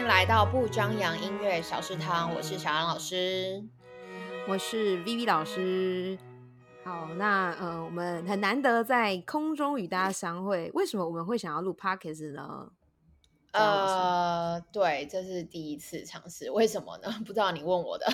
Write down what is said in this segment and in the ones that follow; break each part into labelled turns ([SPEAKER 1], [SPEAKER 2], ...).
[SPEAKER 1] 迎来到不张扬音乐小食堂，我是小杨老师，
[SPEAKER 2] 我是 Vivi 老师。好，那呃，我们很难得在空中与大家相会，为什么我们会想要录 Podcast 呢？
[SPEAKER 1] 呃，对，这是第一次尝试，为什么呢？不知道你问我的。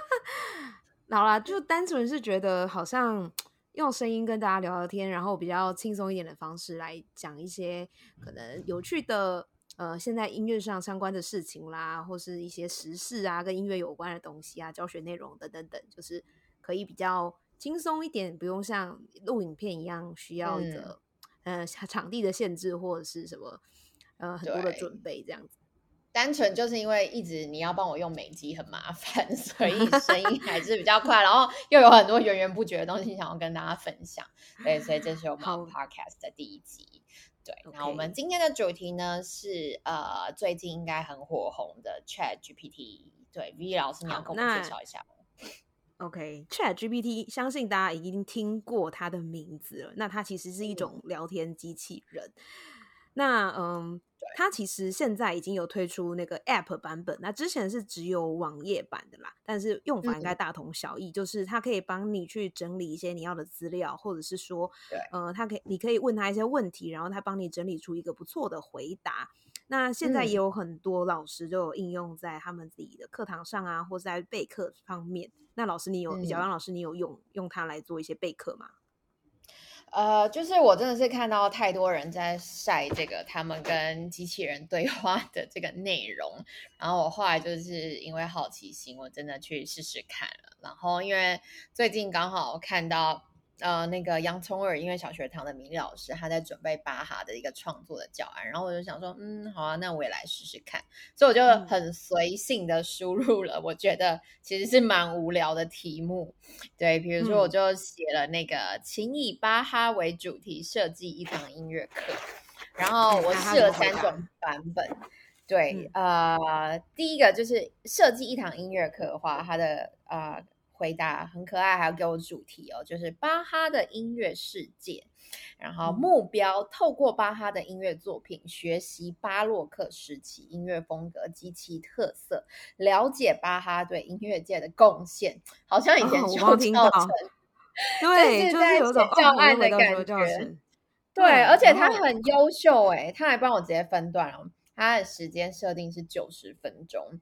[SPEAKER 2] 好啦，就单纯是觉得好像用声音跟大家聊聊天，然后比较轻松一点的方式来讲一些可能有趣的呃，现在音乐上相关的事情啦，或是一些时事啊，跟音乐有关的东西啊，教学内容等等等，就是可以比较。轻松一点，不用像录影片一样需要一个呃场地的限制或者是什么呃很多的准备这样子。
[SPEAKER 1] 单纯就是因为一直你要帮我用美机很麻烦，所以 声音还是比较快，然后又有很多源源不绝的东西想要跟大家分享。对，所以这是我们 podcast 的第一集。对，那我们今天的主题呢是呃最近应该很火红的 Chat GPT。对，V 老师你要跟我们介绍一下吗
[SPEAKER 2] ？OK，Chat GPT，相信大家已经听过它的名字了。那它其实是一种聊天机器人。那嗯，它其实现在已经有推出那个 App 版本。那之前是只有网页版的啦，但是用法应该大同小异。就是它可以帮你去整理一些你要的资料，或者是说，呃，它可以，你可以问他一些问题，然后他帮你整理出一个不错的回答。那现在也有很多老师都有应用在他们自己的课堂上啊，或是在备课方面。那老师，你有小杨老师，你有用用它来做一些备课吗？
[SPEAKER 1] 呃，就是我真的是看到太多人在晒这个他们跟机器人对话的这个内容，然后我后来就是因为好奇心，我真的去试试看了。然后因为最近刚好看到。呃，那个洋葱耳音乐小学堂的明老师，他在准备巴哈的一个创作的教案，然后我就想说，嗯，好啊，那我也来试试看，所以我就很随性的输入了，我觉得其实是蛮无聊的题目，对，比如说我就写了那个，请以巴哈为主题设计一堂音乐课，然后我试了三种版本，对，呃，第一个就是设计一堂音乐课的话，它的呃。回答很可爱，还要给我主题哦，就是巴哈的音乐世界。然后目标透过巴哈的音乐作品，学习巴洛克时期音乐风格及其特色，了解巴哈对音乐界的贡献。好像以前就听到，
[SPEAKER 2] 对，
[SPEAKER 1] 就是
[SPEAKER 2] 有种
[SPEAKER 1] 教案的感觉。对，而且他很优秀，哎，他还帮我直接分段了，他的时间设定是九十分钟。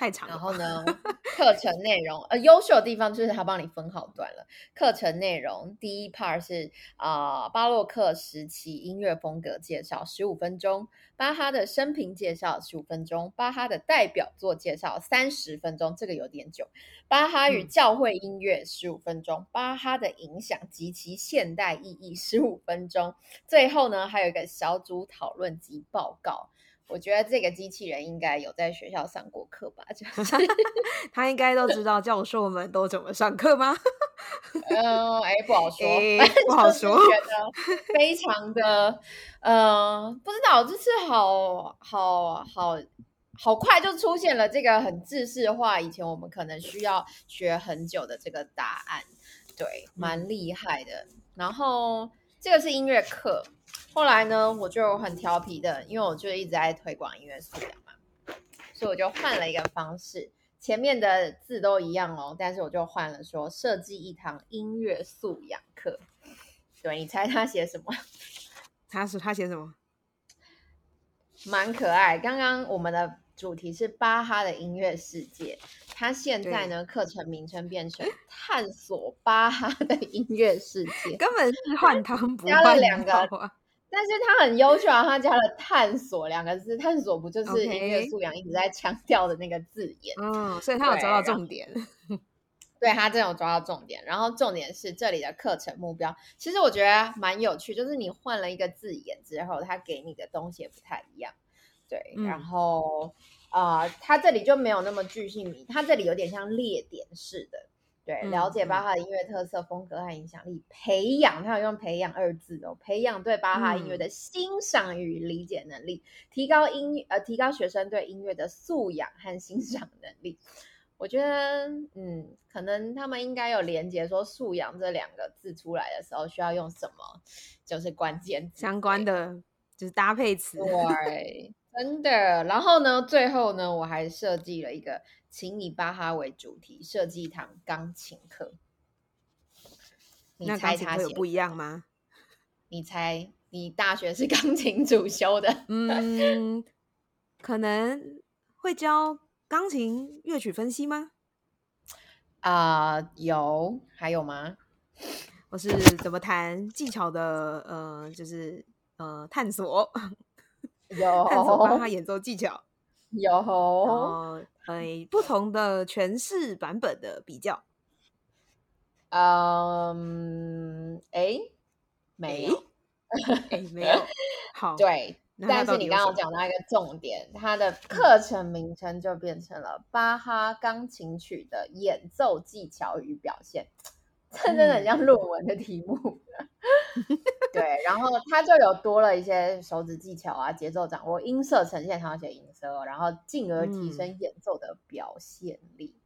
[SPEAKER 2] 太长。
[SPEAKER 1] 然后呢，课程内容呃，优秀的地方就是他帮你分好段了。课程内容第一 part 是啊，巴洛克时期音乐风格介绍十五分钟，巴哈的生平介绍十五分钟，巴哈的代表作介绍三十分钟，这个有点久。巴哈与教会音乐十五分钟，巴哈的影响及其现代意义十五分钟。最后呢，还有一个小组讨论及报告。我觉得这个机器人应该有在学校上过课吧？就是
[SPEAKER 2] 他应该都知道教授们都怎么上课吗？
[SPEAKER 1] 嗯，哎，不好说，
[SPEAKER 2] 不 好说。
[SPEAKER 1] 觉得非常的，呃，不知道，就是好好好好快就出现了这个很制式化，以前我们可能需要学很久的这个答案，对，蛮厉害的。然后这个是音乐课。后来呢，我就很调皮的，因为我就一直在推广音乐素养嘛，所以我就换了一个方式，前面的字都一样哦，但是我就换了说设计一堂音乐素养课。对你猜他写什么？
[SPEAKER 2] 他是他写什么？
[SPEAKER 1] 蛮可爱。刚刚我们的主题是巴哈的音乐世界，他现在呢课程名称变成探索巴哈的音乐世界，
[SPEAKER 2] 根本是换汤不
[SPEAKER 1] 加了两个。但是他很优秀啊，他加了 “探索”两个字，探索不就是音乐素养一直在强调的那个字眼？
[SPEAKER 2] 嗯，所以他有抓到重点。
[SPEAKER 1] 对他真有抓到重点，然后重点是这里的课程目标，其实我觉得蛮有趣，就是你换了一个字眼之后，他给你的东西也不太一样。对，然后啊，他这里就没有那么具性迷，他这里有点像列点式的。对，了解巴哈的音乐特色、风格和影响力，培养他有用“培养”二字哦，培养对巴哈音乐的欣赏与理解能力，提高音呃，提高学生对音乐的素养和欣赏能力。我觉得，嗯，可能他们应该有连接，说“素养”这两个字出来的时候需要用什么，就是关键
[SPEAKER 2] 相关的，就是搭配词。
[SPEAKER 1] 对真的。然后呢，最后呢，我还设计了一个，请以巴哈为主题设计一堂钢琴课。你猜他
[SPEAKER 2] 有不一样吗？
[SPEAKER 1] 你猜，你大学是 钢琴主修的？
[SPEAKER 2] 嗯，可能会教钢琴乐曲分析吗？
[SPEAKER 1] 啊，有，还有吗？
[SPEAKER 2] 我是怎么弹技巧的？呃，就是呃，探索，
[SPEAKER 1] 有
[SPEAKER 2] 探索巴哈演奏技巧，
[SPEAKER 1] 有，
[SPEAKER 2] 呃，不同的诠释版本的比较。
[SPEAKER 1] 嗯，哎，没有，
[SPEAKER 2] 哎，没有。好，
[SPEAKER 1] 对，但是你刚刚讲到一个重点，它的课程名称就变成了巴哈钢琴曲的演奏技巧与表现。这真的很像论文的题目，对，然后他就有多了一些手指技巧啊、节奏掌握、音色呈现，他要写音色，然后进而提升演奏的表现力，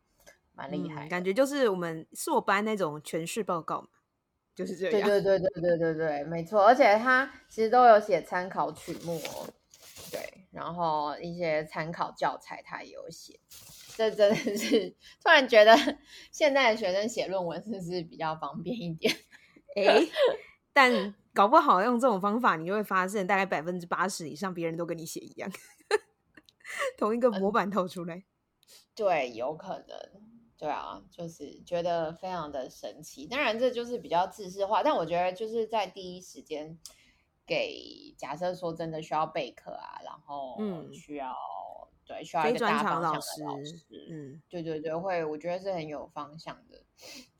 [SPEAKER 1] 蛮厉害。
[SPEAKER 2] 感觉就是我们硕班那种诠释报告嘛，就是这
[SPEAKER 1] 样。对对对对对对对，没错。而且他其实都有写参考曲目，哦，对，然后一些参考教材他也有写。这真的是突然觉得，现在的学生写论文是不是比较方便一点？
[SPEAKER 2] 哎，但搞不好用这种方法，你就会发现大概百分之八十以上别人都跟你写一样，同一个模板套出来。
[SPEAKER 1] 对，有可能。对啊，就是觉得非常的神奇。当然，这就是比较自式化，但我觉得就是在第一时间给假设说真的需要备课啊，然后嗯需要。对，需要一个大方向的老师。嗯，对对对，会，我觉得是很有方向的，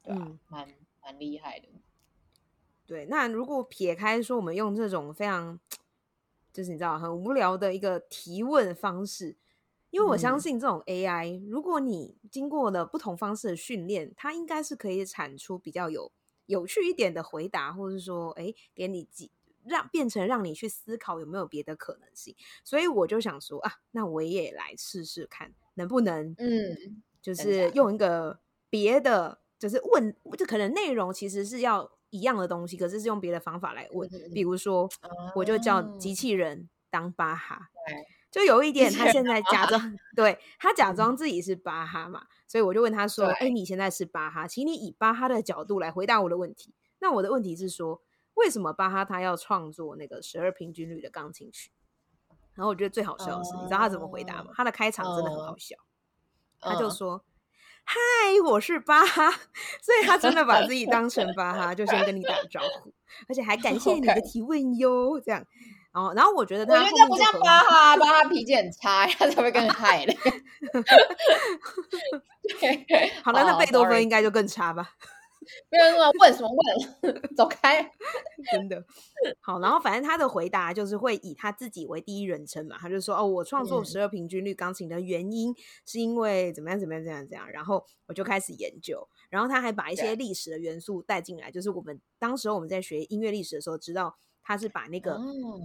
[SPEAKER 1] 对啊，蛮蛮厉害的。
[SPEAKER 2] 对，那如果撇开说，我们用这种非常，就是你知道很无聊的一个提问方式，因为我相信这种 AI，如果你经过了不同方式的训练，它应该是可以产出比较有有趣一点的回答，或者是说，哎，给你几。让变成让你去思考有没有别的可能性，所以我就想说啊，那我也来试试看能不能，
[SPEAKER 1] 嗯，
[SPEAKER 2] 就是用一个别的，就是问，就可能内容其实是要一样的东西，可是是用别的方法来问，比如说，我就叫机器人当巴哈，就有一点他现在假装，对他假装自己是巴哈嘛，所以我就问他说，哎，你现在是巴哈，请你以巴哈的角度来回答我的问题。那我的问题是说。为什么巴哈他要创作那个十二平均律的钢琴曲？然后我觉得最好笑的是，你知道他怎么回答吗？他的开场真的很好笑，他就说：“嗨，我是巴哈。”所以他真的把自己当成巴哈，就先跟你打招呼，而且还感谢你的提问哟。这样，然后，然后我觉得他
[SPEAKER 1] 我觉得不像巴哈，巴哈脾气很差，他才会更嗨嘞。
[SPEAKER 2] 好了，那贝多芬应该就更差吧。
[SPEAKER 1] 没有问问什么问，走开！
[SPEAKER 2] 真的。好，然后反正他的回答就是会以他自己为第一人称嘛，他就说哦，我创作十二平均律钢琴的原因是因为怎么样怎么样怎样怎样，然后我就开始研究，然后他还把一些历史的元素带进来，就是我们当时我们在学音乐历史的时候，知道他是把那个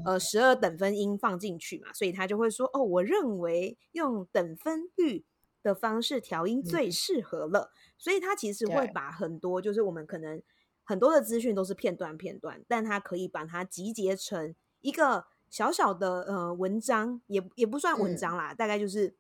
[SPEAKER 2] 呃十二等分音放进去嘛，所以他就会说哦，我认为用等分律的方式调音最适合了。所以它其实会把很多，就是我们可能很多的资讯都是片段片段，但它可以把它集结成一个小小的呃文章，也也不算文章啦，大概就是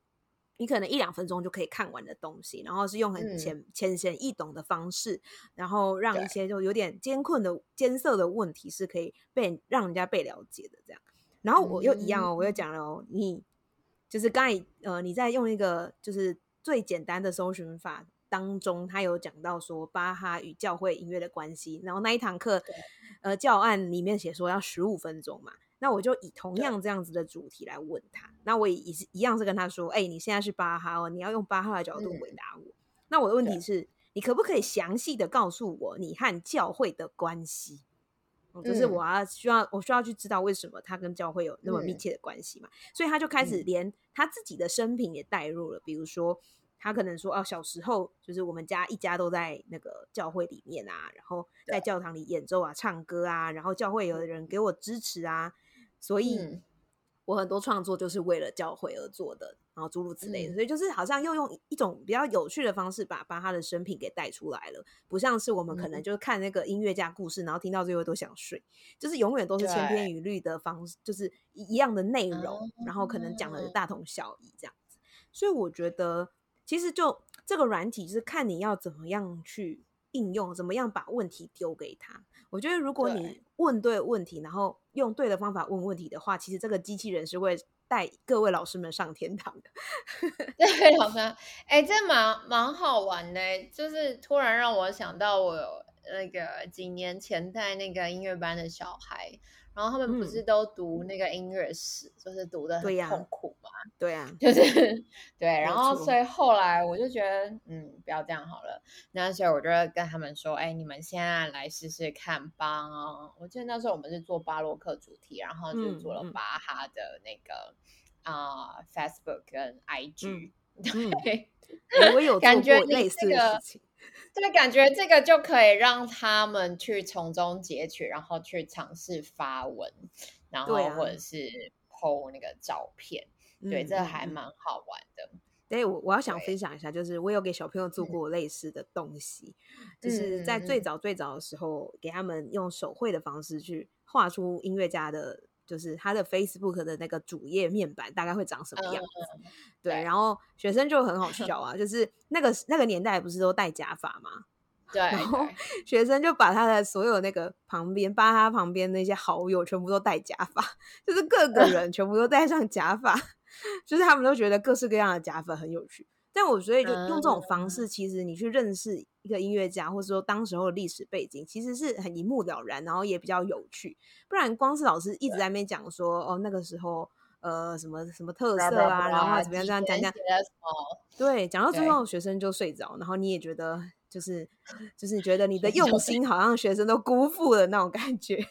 [SPEAKER 2] 你可能一两分钟就可以看完的东西，然后是用很浅浅显易懂的方式，然后让一些就有点艰困的艰涩的问题是可以被让人家被了解的这样。然后我又一样哦，我又讲了哦，你就是刚才呃你在用一个就是最简单的搜寻法。当中，他有讲到说巴哈与教会音乐的关系，然后那一堂课，呃，教案里面写说要十五分钟嘛，那我就以同样这样子的主题来问他，那我也是一样是跟他说，哎，你现在是巴哈哦，你要用巴哈的角度回答我。那我的问题是，你可不可以详细的告诉我你和教会的关系？就是我要需要我需要去知道为什么他跟教会有那么密切的关系嘛？所以他就开始连他自己的生平也带入了，比如说。他可能说：“哦，小时候就是我们家一家都在那个教会里面啊，然后在教堂里演奏啊、唱歌啊，然后教会有的人给我支持啊，所以我很多创作就是为了教会而做的，然后诸如此类的，所以就是好像又用一种比较有趣的方式把把他的生平给带出来了，不像是我们可能就是看那个音乐家故事，然后听到最后都想睡，就是永远都是千篇一律的方式，就是一样的内容，然后可能讲的。大同小异这样子。所以我觉得其实就这个软体就是看你要怎么样去应用，怎么样把问题丢给他。我觉得如果你问对问题，然后用对的方法问问题的话，其实这个机器人是会带各位老师们上天堂的。
[SPEAKER 1] 对，老师，哎，这蛮蛮好玩的，就是突然让我想到我那个几年前带那个音乐班的小孩。然后他们不是都读那个音乐史，就是读的很痛苦嘛？
[SPEAKER 2] 对呀，
[SPEAKER 1] 就是对。然后所以后来我就觉得，嗯，不要这样好了。那时候我就跟他们说，哎，你们现在来试试看吧。我记得那时候我们是做巴洛克主题，然后就做了巴哈的那个啊，Facebook 跟 IG。对，
[SPEAKER 2] 我有
[SPEAKER 1] 感觉
[SPEAKER 2] 类似的事情。
[SPEAKER 1] 对，感觉这个就可以让他们去从中截取，然后去尝试发文，然后或者是 PO 那个照片。对，这还蛮好玩的。
[SPEAKER 2] 对，我我要想分享一下，就是我有给小朋友做过类似的东西，就是在最早最早的时候，给他们用手绘的方式去画出音乐家的。就是他的 Facebook 的那个主页面板大概会长什么样子？对，然后学生就很好 笑啊，就是那个那个年代不是都戴假发吗？
[SPEAKER 1] 对，
[SPEAKER 2] 然后学生就把他的所有那个旁边，巴哈旁边那些好友全部都戴假发，就是各个人全部都戴上假发，就是他们都觉得各式各样的假发很有趣。但我所以就用这种方式，其实你去认识一个音乐家，或者说当时候的历史背景，其实是很一目了然，然后也比较有趣。不然光是老师一直在那边讲说，哦，那个时候呃什么什么特色啊，然后怎么样这样讲讲，对，讲到最后学生就睡着，然后你也觉得就是就是觉得你的用心好像学生都辜负了那种感觉。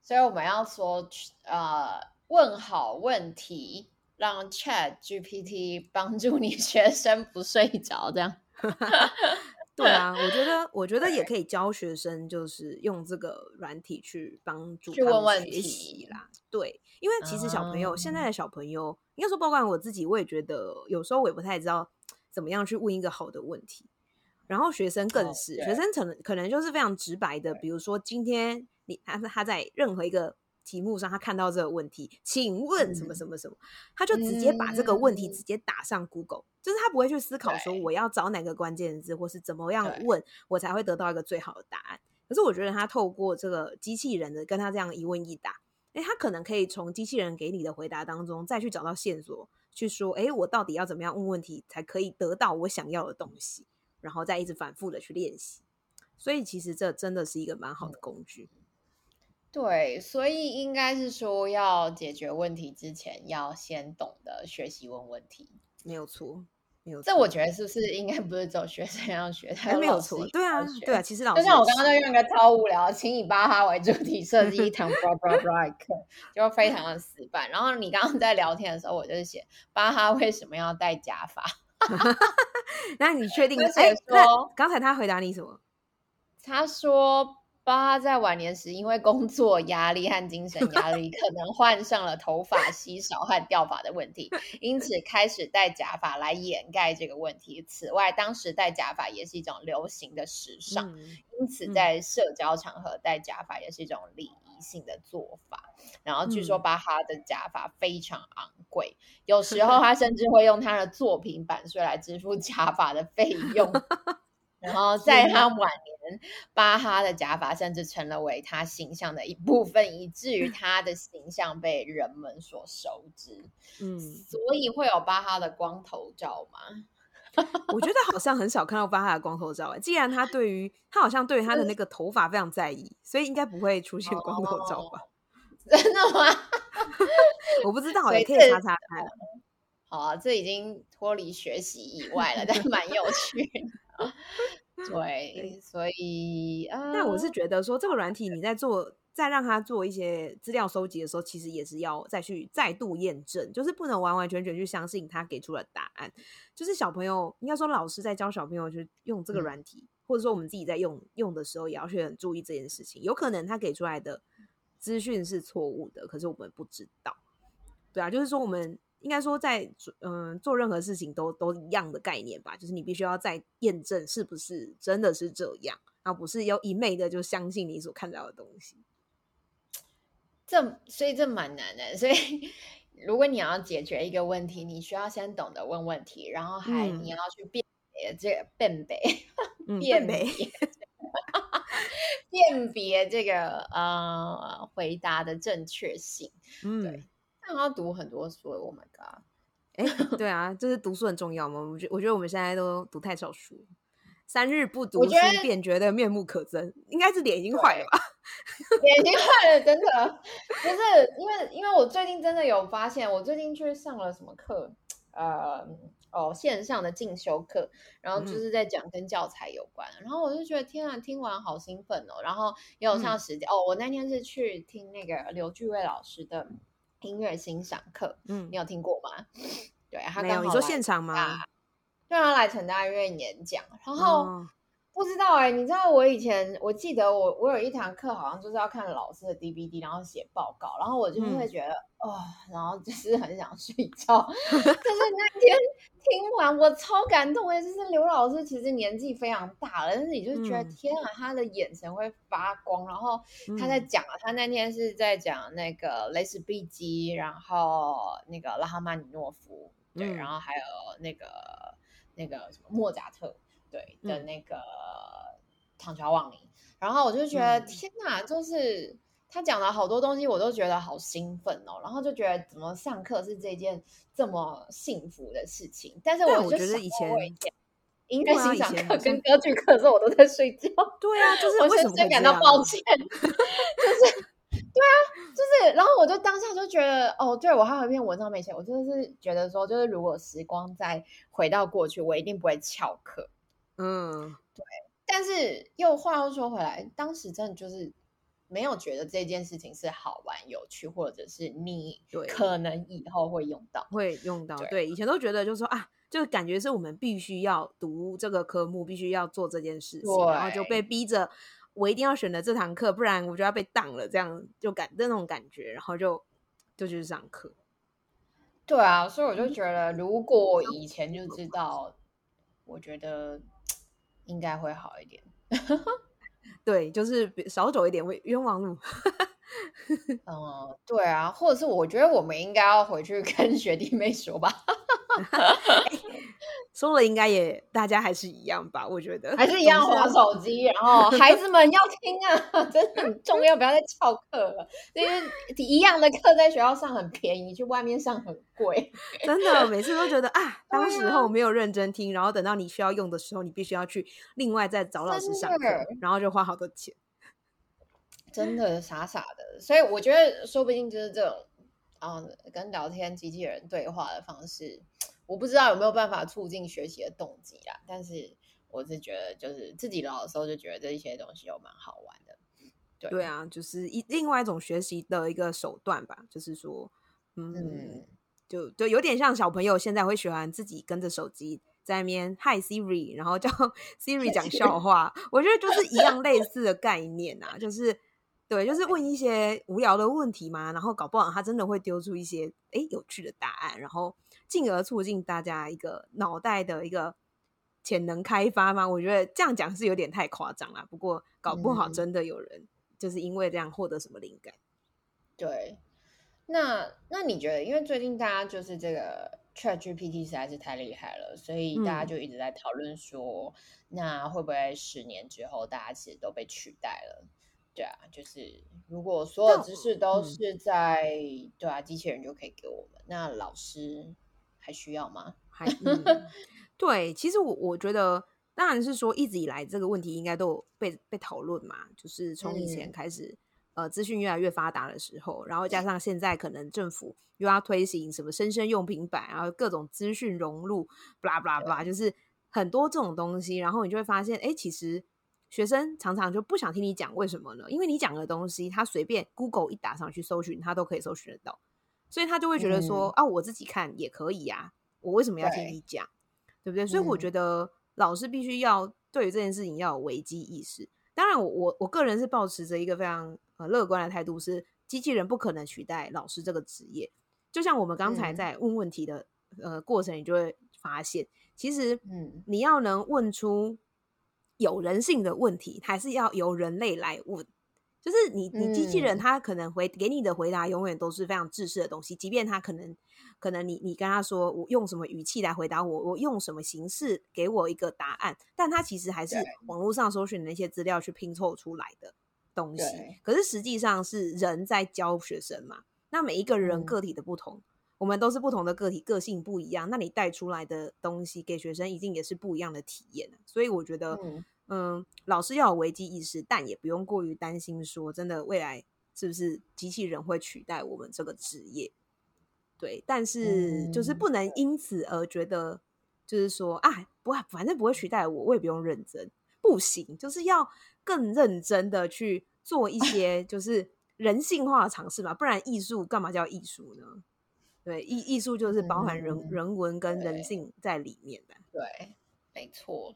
[SPEAKER 1] 所以我们要说，呃，问好问题。让 Chat GPT 帮助你学生不睡着，这样。
[SPEAKER 2] 对啊，我觉得，我觉得也可以教学生，就是用这个软体去帮助
[SPEAKER 1] 去问问
[SPEAKER 2] 题啦。对，因为其实小朋友现在的小朋友，应该说包括我自己，我也觉得有时候我也不太知道怎么样去问一个好的问题。然后学生更是，学生可能可能就是非常直白的，比如说今天你他他在任何一个。题目上，他看到这个问题，请问什么什么什么，他就直接把这个问题直接打上 Google，就是他不会去思考说我要找哪个关键字，或是怎么样问我才会得到一个最好的答案。可是我觉得他透过这个机器人的跟他这样一问一答，哎，他可能可以从机器人给你的回答当中再去找到线索，去说，哎，我到底要怎么样问问题才可以得到我想要的东西，然后再一直反复的去练习。所以其实这真的是一个蛮好的工具。
[SPEAKER 1] 对，所以应该是说，要解决问题之前，要先懂得学习问问题，
[SPEAKER 2] 没有错，没有。
[SPEAKER 1] 这我觉得是不是应该不是只有学生要学，还
[SPEAKER 2] 没有错。对啊，对啊，其实老师
[SPEAKER 1] 就像我刚刚在用一个超无聊，请以巴哈为主题设计一堂 bra bra bra 课，就非常的死板。然后你刚刚在聊天的时候，我就是写巴哈为什么要戴假发？
[SPEAKER 2] 那你确定？哎，说刚才他回答你什么？
[SPEAKER 1] 他说。巴哈在晚年时，因为工作压力和精神压力，可能患上了头发稀少和掉发的问题，因此开始戴假发来掩盖这个问题。此外，当时戴假发也是一种流行的时尚，因此在社交场合戴假发也是一种礼仪性的做法。然后，据说巴哈的假发非常昂贵，有时 候他甚至会用他的作品版税来支付假发的费用。然后在他晚年，巴哈的假发甚至成了为他形象的一部分，以至于 他的形象被人们所熟知。嗯，所以会有巴哈的光头照吗？
[SPEAKER 2] 我觉得好像很少看到巴哈的光头照。既然他对于他好像对于他的那个头发非常在意，所以应该不会出现光头照吧？
[SPEAKER 1] 真的吗？
[SPEAKER 2] 我不知道，也可以查查看。
[SPEAKER 1] 好啊，这已经脱离学习以外了，但蛮有趣的。对，所以啊，
[SPEAKER 2] 但我是觉得说，这个软体你在做，再让他做一些资料收集的时候，其实也是要再去再度验证，就是不能完完全全去相信他给出的答案。就是小朋友，应该说老师在教小朋友去用这个软体，或者说我们自己在用用的时候，也要去很注意这件事情。有可能他给出来的资讯是错误的，可是我们不知道。对啊，就是说我们应该说在嗯做任何事情都都一样的概念吧，就是你必须要再验证是不是真的是这样，而不是要一昧的就相信你所看到的东西。
[SPEAKER 1] 这所以这蛮难的，所以 如果你要解决一个问题，你需要先懂得问问题，然后还你要去辨别这个辨别辨别 辨别这个呃回答的正确性。嗯，对，那要读很多书。Oh my god！
[SPEAKER 2] 哎，对啊，就是读书很重要嘛？我觉我觉得我们现在都读太少书。三日不读书，便觉得面目可憎。应该是脸已经坏了吧？
[SPEAKER 1] 脸已经坏了，真的不是因为，因为我最近真的有发现，我最近去上了什么课？呃，哦，线上的进修课，然后就是在讲跟教材有关。然后我就觉得天啊，听完好兴奋哦！然后也有上时间哦，我那天是去听那个刘巨卫老师的音乐欣赏课。嗯，你有听过吗？对，他刚好
[SPEAKER 2] 你说现场吗？
[SPEAKER 1] 对他来成大医院演讲，然后不知道哎，你知道我以前我记得我我有一堂课好像就是要看老师的 DVD，然后写报告，然后我就会觉得哦，然后就是很想睡觉。可是那天听完我超感动哎，就是刘老师其实年纪非常大了，但是你就觉得天啊，他的眼神会发光。然后他在讲啊，他那天是在讲那个雷斯毕基，然后那个拉哈曼尼诺夫，对，然后还有那个。那个什么莫扎特对的那个唐乔望尼，然后我就觉得天哪，就是他讲了好多东西，我都觉得好兴奋哦，然后就觉得怎么上课是这件这么幸福的事情。但是我
[SPEAKER 2] 觉得以前
[SPEAKER 1] 音乐欣赏课跟歌剧课的时候，我都在睡觉。
[SPEAKER 2] 对啊，就是
[SPEAKER 1] 我深深感到抱 歉，就是对啊，就是，然后我就当下就觉得，哦，对我还有一篇文章没写，我真的是觉得说，就是如果时光再回到过去，我一定不会翘课。嗯，对。但是又话又说回来，当时真的就是没有觉得这件事情是好玩、有趣，或者是你可能以后会用到，
[SPEAKER 2] 会用到。对，以前都觉得就是说啊，就感觉是我们必须要读这个科目，必须要做这件事情，然后就被逼着。我一定要选择这堂课，不然我就要被当了，这样就感那种感觉，然后就就去上课。
[SPEAKER 1] 对啊，所以我就觉得，如果以前就知道，我觉得应该会好一点。
[SPEAKER 2] 对，就是少走一点冤枉路。
[SPEAKER 1] 嗯，对啊，或者是我觉得我们应该要回去跟 学弟妹说吧。
[SPEAKER 2] 说了应该也大家还是一样吧，我觉得
[SPEAKER 1] 还是一样划手机，然后孩子们要听啊，真的很重要，不要再翘课了。因为一样的课在学校上很便宜，去外面上很贵。
[SPEAKER 2] 真的，每次都觉得啊，当时候没有认真听，然后等到你需要用的时候，你必须要去另外再找老师上课，然后就花好多钱。
[SPEAKER 1] 真的 傻傻的，所以我觉得说不定就是这种啊，跟聊天机器人对话的方式。我不知道有没有办法促进学习的动机啦，但是我是觉得，就是自己老的时候就觉得这一些东西又蛮好玩的。对
[SPEAKER 2] 对啊，就是一另外一种学习的一个手段吧，就是说，嗯，就就有点像小朋友现在会喜欢自己跟着手机在那边 Hi Siri，然后叫 Siri 讲 笑话，我觉得就是一样类似的概念啊，就是对，就是问一些无聊的问题嘛，然后搞不好他真的会丢出一些哎有趣的答案，然后。进而促进大家一个脑袋的一个潜能开发嘛？我觉得这样讲是有点太夸张了。不过搞不好真的有人就是因为这样获得什么灵感。
[SPEAKER 1] 对，那那你觉得？因为最近大家就是这个 Chat GPT 实在是太厉害了，所以大家就一直在讨论说，那会不会十年之后大家其实都被取代了？对啊，就是如果所有知识都是在对啊，机器人就可以给我们，那老师。还需要吗？
[SPEAKER 2] 还对，其实我我觉得，当然是说一直以来这个问题应该都有被被讨论嘛。就是从以前开始，呃，资讯越来越发达的时候，然后加上现在可能政府又要推行什么生生用平板，然后各种资讯融入，布拉布拉布拉，就是很多这种东西，然后你就会发现，哎，其实学生常常就不想听你讲，为什么呢？因为你讲的东西，他随便 Google 一打上去搜寻，他都可以搜寻得到。所以他就会觉得说啊，我自己看也可以呀，我为什么要听你讲，对不对？所以我觉得老师必须要对于这件事情要有危机意识。当然，我我我个人是保持着一个非常呃乐观的态度，是机器人不可能取代老师这个职业。就像我们刚才在问问题的呃过程，你就会发现，其实嗯，你要能问出有人性的问题，还是要由人类来问。就是你，你机器人他可能回给你的回答永远都是非常自私的东西，即便他可能，可能你你跟他说我用什么语气来回答我，我用什么形式给我一个答案，但他其实还是网络上搜寻的那些资料去拼凑出来的东西。可是实际上是人在教学生嘛，那每一个人个体的不同，我们都是不同的个体，个性不一样，那你带出来的东西给学生一定也是不一样的体验。所以我觉得。嗯，老师要有危机意识，但也不用过于担心。说真的，未来是不是机器人会取代我们这个职业？对，但是就是不能因此而觉得，就是说啊，不，反正不会取代我，我也不用认真。不行，就是要更认真的去做一些就是人性化的尝试嘛，不然艺术干嘛叫艺术呢？对，艺艺术就是包含人人文跟人性在里面的。
[SPEAKER 1] 对，没错。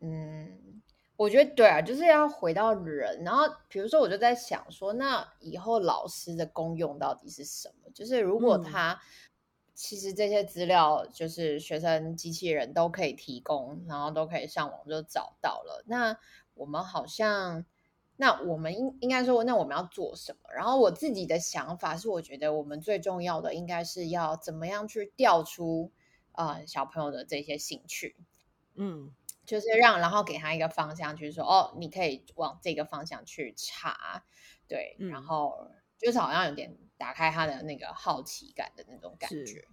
[SPEAKER 1] 嗯，我觉得对啊，就是要回到人。然后，比如说，我就在想说，那以后老师的功用到底是什么？就是如果他其实这些资料，就是学生机器人都可以提供，然后都可以上网就找到了。那我们好像，那我们应应该说，那我们要做什么？然后我自己的想法是，我觉得我们最重要的应该是要怎么样去调出呃小朋友的这些兴趣。嗯。就是让，然后给他一个方向，就是说，哦，你可以往这个方向去查，对，然后就是好像有点打开他的那个好奇感的那种感觉，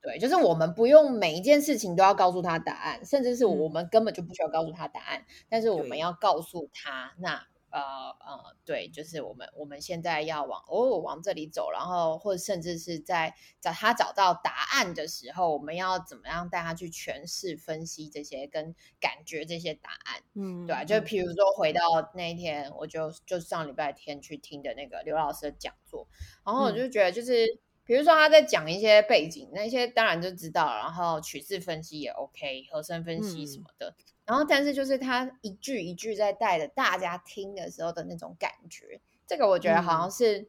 [SPEAKER 1] 对，就是我们不用每一件事情都要告诉他答案，甚至是我们根本就不需要告诉他答案，但是我们要告诉他那。呃呃，对，就是我们我们现在要往哦往这里走，然后或者甚至是在找他找到答案的时候，我们要怎么样带他去诠释、分析这些跟感觉这些答案？嗯，对啊，就比如说回到那一天，我就就上礼拜天去听的那个刘老师的讲座，然后我就觉得就是。比如说他在讲一些背景，那些当然就知道，然后曲式分析也 OK，和声分析什么的。然后，但是就是他一句一句在带着大家听的时候的那种感觉，这个我觉得好像是。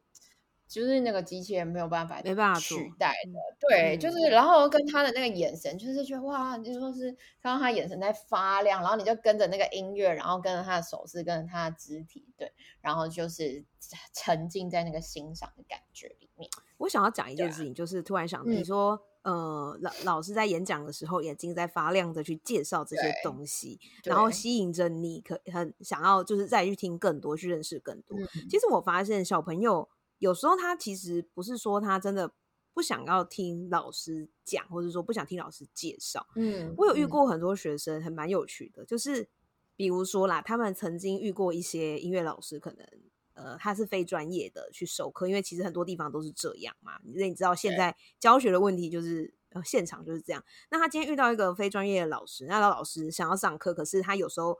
[SPEAKER 1] 就是那个机器人没有办法
[SPEAKER 2] 没办法
[SPEAKER 1] 取代的，对，就是然后跟他的那个眼神，就是觉得哇，你就说是看到他眼神在发亮，然后你就跟着那个音乐，然后跟着他的手势，跟着他的肢体，对，然后就是沉浸在那个欣赏的感觉里面。
[SPEAKER 2] 我想要讲一件事情，就是突然想，你说呃，老老师在演讲的时候，眼睛在发亮的去介绍这些东西，然后吸引着你，可很想要就是再去听更多，去认识更多。其实我发现小朋友。有时候他其实不是说他真的不想要听老师讲，或者说不想听老师介绍。嗯，我有遇过很多学生，很蛮有趣的，就是比如说啦，他们曾经遇过一些音乐老师，可能呃他是非专业的去授课，因为其实很多地方都是这样嘛。因为你知道现在教学的问题就是呃现场就是这样。那他今天遇到一个非专业的老师，那老师想要上课，可是他有时候。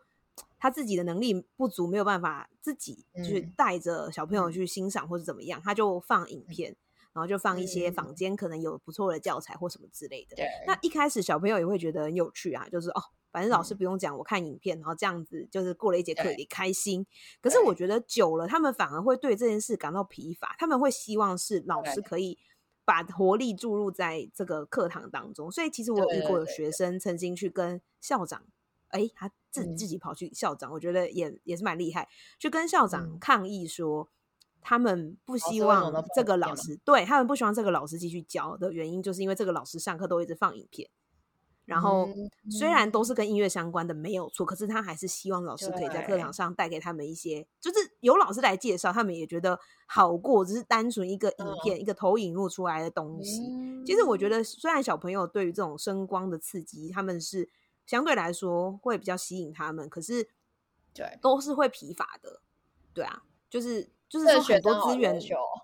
[SPEAKER 2] 他自己的能力不足，没有办法自己去带着小朋友去欣赏或者怎么样，他就放影片，然后就放一些坊间可能有不错的教材或什么之类的。那一开始小朋友也会觉得很有趣啊，就是哦，反正老师不用讲，我看影片，然后这样子就是过了一节课也开心。可是我觉得久了，他们反而会对这件事感到疲乏，他们会希望是老师可以把活力注入在这个课堂当中。所以其实我遇过有学生曾经去跟校长。哎，他自自己跑去校长，我觉得也也是蛮厉害，去跟校长抗议说，他们不希望这个老师，对他们不希望这个老师继续教的原因，就是因为这个老师上课都一直放影片，然后虽然都是跟音乐相关的没有错，可是他还是希望老师可以在课堂上带给他们一些，就是有老师来介绍，他们也觉得好过，只是单纯一个影片一个投影录出来的东西。其实我觉得，虽然小朋友对于这种声光的刺激，他们是。相对来说会比较吸引他们，可是
[SPEAKER 1] 对
[SPEAKER 2] 都是会疲乏的，对啊，就是就是说很多资源，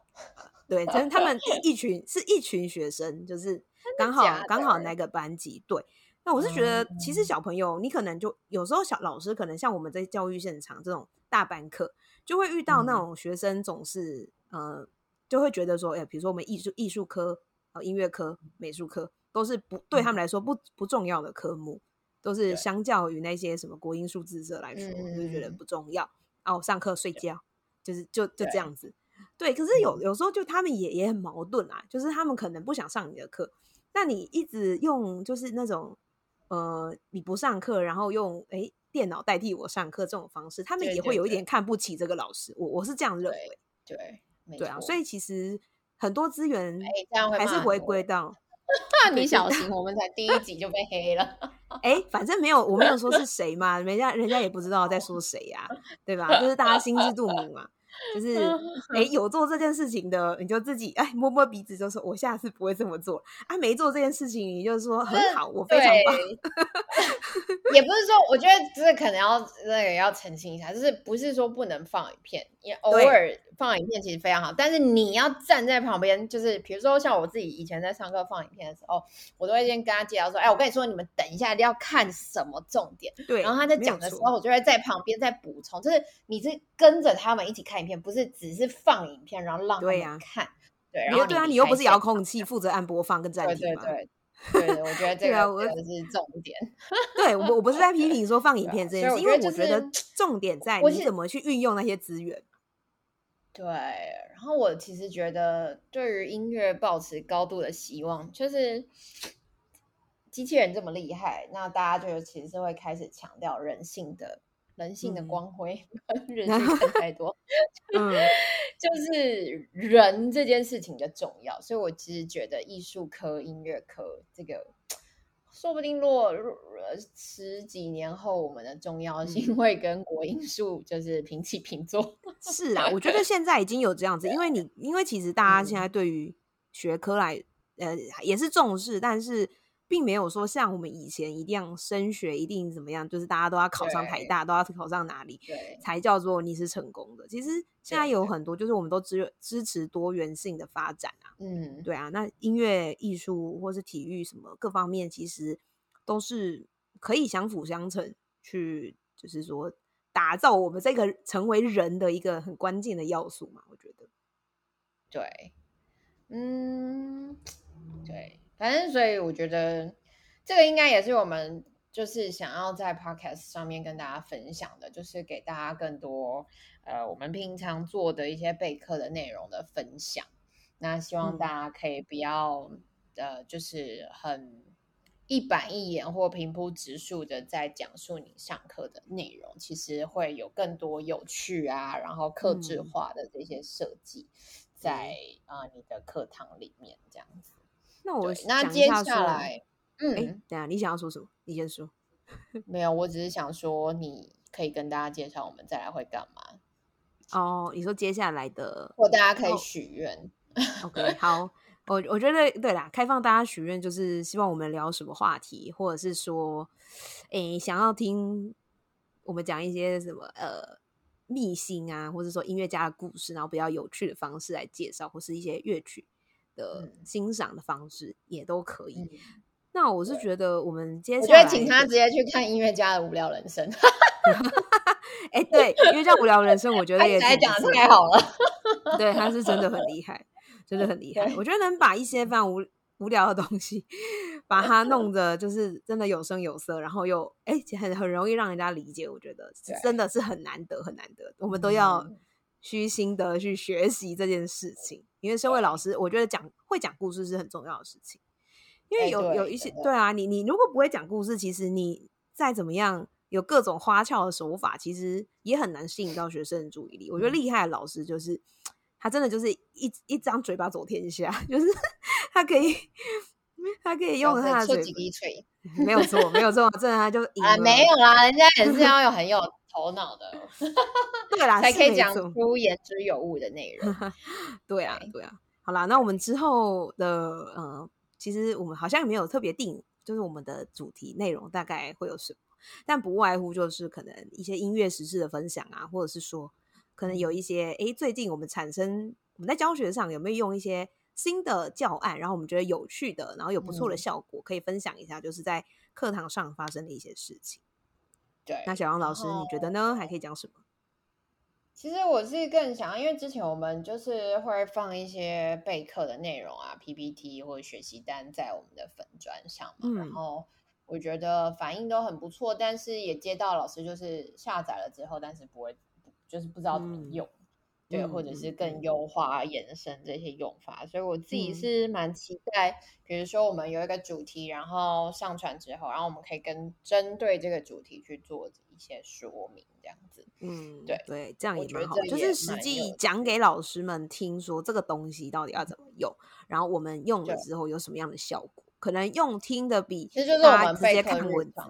[SPEAKER 2] 对，就是他们一群是一群学生，就是 刚好刚好那个班级，对。那我是觉得，其实小朋友，你可能就有时候小老师可能像我们在教育现场这种大班课，就会遇到那种学生总是呃，就会觉得说，哎，比如说我们艺术艺术科、呃音乐科、美术科都是不对他们来说不不重要的科目。都是相较于那些什么国音数字社来说，就是觉得不重要。哦，上课睡觉，就是就就这样子。对，可是有有时候就他们也也很矛盾啊，就是他们可能不想上你的课，那你一直用就是那种呃你不上课，然后用哎电脑代替我上课这种方式，他们也会有一点看不起这个老师。我我是这样认为，
[SPEAKER 1] 对
[SPEAKER 2] 对啊，所以其实很多资源
[SPEAKER 1] 这样
[SPEAKER 2] 还是回归到，
[SPEAKER 1] 你小心，我们才第一集就被黑了。
[SPEAKER 2] 哎，反正没有，我没有说是谁嘛，人家人家也不知道在说谁呀，对吧？就是大家心知肚明嘛。就是哎，有做这件事情的，你就自己哎摸摸鼻子，就说我下次不会这么做啊。没做这件事情，你就说很好，我非常棒。
[SPEAKER 1] 也不是说，我觉得这可能要那个要澄清一下，就是不是说不能放影片，也 偶尔放影片其实非常好。但是你要站在旁边，就是比如说像我自己以前在上课放影片的时候，我都会先跟他介绍说：“哎，我跟你说，你们等一下一定要看什么重点。”
[SPEAKER 2] 对。
[SPEAKER 1] 然后他在讲的时候，我就会在旁边再补充，就是你是跟着他们一起看影片，不是只是放影片然后让他们看。对，然后
[SPEAKER 2] 对啊，你又不是遥控器负责按播放跟暂停
[SPEAKER 1] 嘛。对对。对，我觉得这个是重点。
[SPEAKER 2] 对我，我不是在批评说放 影片这件事，因为我觉得重点在你怎么去运用那些资源。
[SPEAKER 1] 对，然后我其实觉得对于音乐保持高度的希望，就是机器人这么厉害，那大家就其实是会开始强调人性的。人性的光辉，人性 太多，嗯，就是人这件事情的重要，所以我其实觉得艺术科、音乐科这个，说不定落十几年后，我们的重要性会跟国音数就是平起平坐。
[SPEAKER 2] 是啊，我觉得现在已经有这样子，因为你，因为其实大家现在对于学科来，呃，也是重视，但是。并没有说像我们以前一定要升学，一定怎么样，就是大家都要考上台大，都要考上哪里，才叫做你是成功的。其实现在有很多，就是我们都支支持多元性的发展啊。嗯，对啊，那音乐、艺术或是体育什么各方面，其实都是可以相辅相成，去就是说打造我们这个成为人的一个很关键的要素嘛。我觉得，
[SPEAKER 1] 对，嗯，对。反正，所以我觉得这个应该也是我们就是想要在 podcast 上面跟大家分享的，就是给大家更多呃我们平常做的一些备课的内容的分享。那希望大家可以不要呃，就是很一板一眼或平铺直述的在讲述你上课的内容，其实会有更多有趣啊，然后克制化的这些设计在啊你的课堂里面这样子。
[SPEAKER 2] 那我
[SPEAKER 1] 那接下来，
[SPEAKER 2] 嗯，等下你想要说什么？你先说。
[SPEAKER 1] 没有，我只是想说，你可以跟大家介绍我们再来会干嘛。
[SPEAKER 2] 哦，你说接下来的，
[SPEAKER 1] 或大家可以许愿。
[SPEAKER 2] OK，好，我我觉得对啦，开放大家许愿，就是希望我们聊什么话题，或者是说，诶，想要听我们讲一些什么呃秘辛啊，或者说音乐家的故事，然后比较有趣的方式来介绍，或是一些乐曲。的欣赏的方式也都可以。那我是觉得我们接下
[SPEAKER 1] 来，请他直接去看音乐家的无聊人生。
[SPEAKER 2] 哎，对，音乐家无聊人生，我觉得也
[SPEAKER 1] 讲的太好了。
[SPEAKER 2] 对，他是真的很厉害，真的很厉害。我觉得能把一些非常无无聊的东西，把它弄 得就是真的有声有色，然后又哎很很容易让人家理解。我觉得真的是很难得，很难得。我们都要。虚心的去学习这件事情，因为身为老师，我觉得讲会讲故事是很重要的事情。因为有有一些对啊，你你如果不会讲故事，其实你再怎么样有各种花俏的手法，其实也很难吸引到学生的注意力。我觉得厉害的老师就是他真的就是一一张嘴巴走天下，就是他可以他可以用他的嘴没有错没有错，真的他就
[SPEAKER 1] 啊没有啦，人家也是要有很有。头脑的，
[SPEAKER 2] 对啦，
[SPEAKER 1] 才可以讲出言之有物的内容。
[SPEAKER 2] 对啊，对啊。好啦，那我们之后的，呃，其实我们好像也没有特别定，就是我们的主题内容大概会有什么，但不外乎就是可能一些音乐时事的分享啊，或者是说，可能有一些，哎，最近我们产生我们在教学上有没有用一些新的教案，然后我们觉得有趣的，然后有不错的效果，可以分享一下，就是在课堂上发生的一些事情。
[SPEAKER 1] 对，
[SPEAKER 2] 那小杨老师，你觉得呢？还可以讲什么？
[SPEAKER 1] 其实我是更想，因为之前我们就是会放一些备课的内容啊，PPT 或者学习单在我们的粉砖上嘛，然后我觉得反应都很不错，但是也接到老师就是下载了之后，但是不会，就是不知道怎么用。对，或者是更优化延伸这些用法，所以我自己是蛮期待。比如说，我们有一个主题，然后上传之后，然后我们可以跟针对这个主题去做一些说明，这样子。
[SPEAKER 2] 嗯，
[SPEAKER 1] 对
[SPEAKER 2] 对，这样也蛮好，就是实际讲给老师们听，说这个东西到底要怎么用，然后我们用了之后有什么样的效果，可能用听的比
[SPEAKER 1] 其实就是我们
[SPEAKER 2] 直接看文字。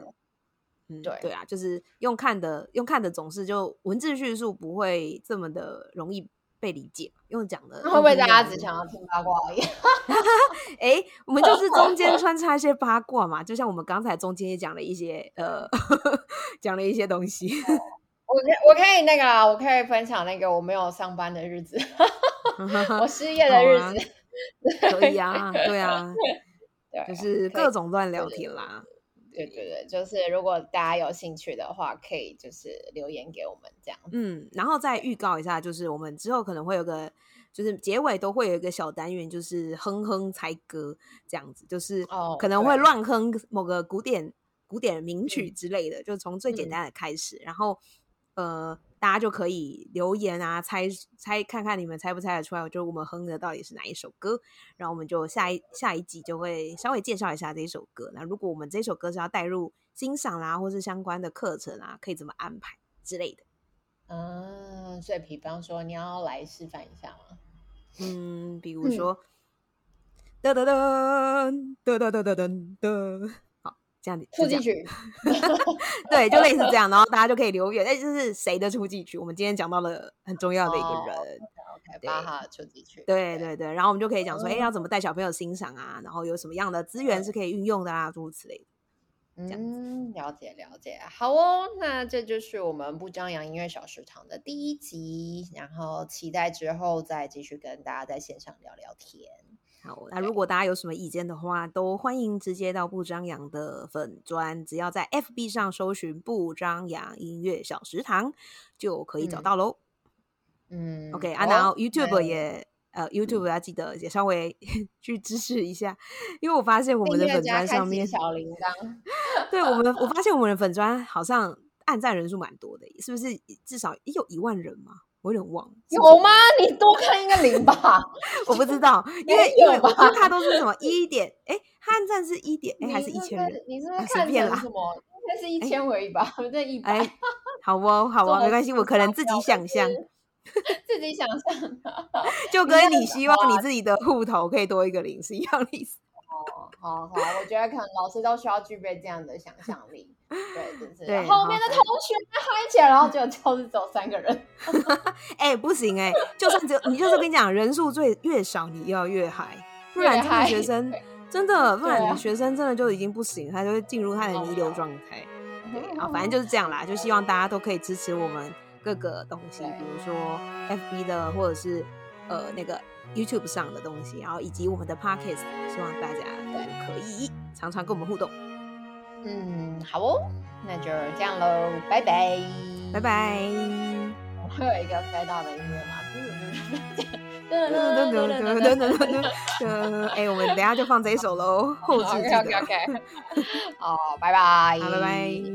[SPEAKER 1] 嗯，对
[SPEAKER 2] 对啊，就是用看的，用看的总是就文字叙述不会这么的容易被理解。用讲的，
[SPEAKER 1] 会不会大家只想要听八卦而已？
[SPEAKER 2] 哎，我们就是中间 穿插一些八卦嘛，就像我们刚才中间也讲了一些，呃，讲了一些东西。
[SPEAKER 1] 我我可以那个，我可以分享那个我没有上班的日子，我失业的日子，
[SPEAKER 2] 可以啊，对啊，对，就是各种乱聊天啦。
[SPEAKER 1] 对对对，就是如果大家有兴趣的话，可以就是留言给我们这样。
[SPEAKER 2] 嗯，然后再预告一下，就是我们之后可能会有个，就是结尾都会有一个小单元，就是哼哼猜歌这样子，就是可能会乱哼某个古典古典名曲之类的，就从最简单的开始，然后呃。大家就可以留言啊，猜猜看看你们猜不猜得出来？就我们哼的到底是哪一首歌？然后我们就下一下一集就会稍微介绍一下这一首歌。那如果我们这首歌是要带入欣赏啦，或是相关的课程啊，可以怎么安排之类的？
[SPEAKER 1] 嗯，所以比方说你要来示范一下吗？
[SPEAKER 2] 嗯，比如说，噔噔噔噔噔噔噔噔噔。这样子
[SPEAKER 1] 出击曲，
[SPEAKER 2] 对，就类似这样，然后大家就可以留言，哎，就是谁的出击曲？我们今天讲到了很重要的一个人
[SPEAKER 1] ，OK，巴哈出击曲，
[SPEAKER 2] 对对对，然后我们就可以讲说，哎，要怎么带小朋友欣赏啊？然后有什么样的资源是可以运用的啊？诸如此类的。
[SPEAKER 1] 嗯，了解了解，好哦，那这就是我们不张扬音乐小食堂的第一集，然后期待之后再继续跟大家在线上聊聊天。
[SPEAKER 2] 好，那如果大家有什么意见的话，都欢迎直接到不张扬的粉砖，只要在 FB 上搜寻“不张扬音乐小食堂”就可以找到喽。
[SPEAKER 1] 嗯
[SPEAKER 2] ，OK 啊，然后 YouTube 也呃，YouTube 要记得也稍微 去支持一下，因为我发现我们的粉砖上面
[SPEAKER 1] 小铃铛，
[SPEAKER 2] 对我们我发现我们的粉砖好像按赞人数蛮多的，是不是至少也有一万人嘛？我有点忘，
[SPEAKER 1] 有吗？你多看一个零吧，
[SPEAKER 2] 我不知道，因为因为我看它都是什么一点，哎，汉战是一点，哎，还是一千人？
[SPEAKER 1] 你是不是看成什么？应该是一千而已吧，这一百。
[SPEAKER 2] 好哦，好哦，没关系，我可能自己想象，
[SPEAKER 1] 自己想象，
[SPEAKER 2] 就跟你希望你自己的户头可以多一个零是一样的意思。
[SPEAKER 1] 哦，好好，我觉得可能老师都需要具备这样的想象力。对，就是后面的同学嗨起来，然后就 就是走三个人。
[SPEAKER 2] 哎，不行哎，就算只有你，就是跟你讲，人数最越少，你要越嗨，不然学生真的，不然学生真的就已经不行，他就会进入他的弥留状态。对啊，反正就是这样啦，就希望大家都可以支持我们各个东西，比如说 FB 的，或者是呃那个 YouTube 上的东西，然后以及我们的 Podcast，希望大家都可以，常常跟我们互动。
[SPEAKER 1] 嗯，好哦，那就这样喽，拜拜，
[SPEAKER 2] 拜拜。
[SPEAKER 1] 我会有一个飞到的音乐吗？
[SPEAKER 2] 噔噔噔噔噔噔噔噔噔，哎，我们等下就放这一首喽，后置
[SPEAKER 1] 这个。好，拜拜，
[SPEAKER 2] 拜拜。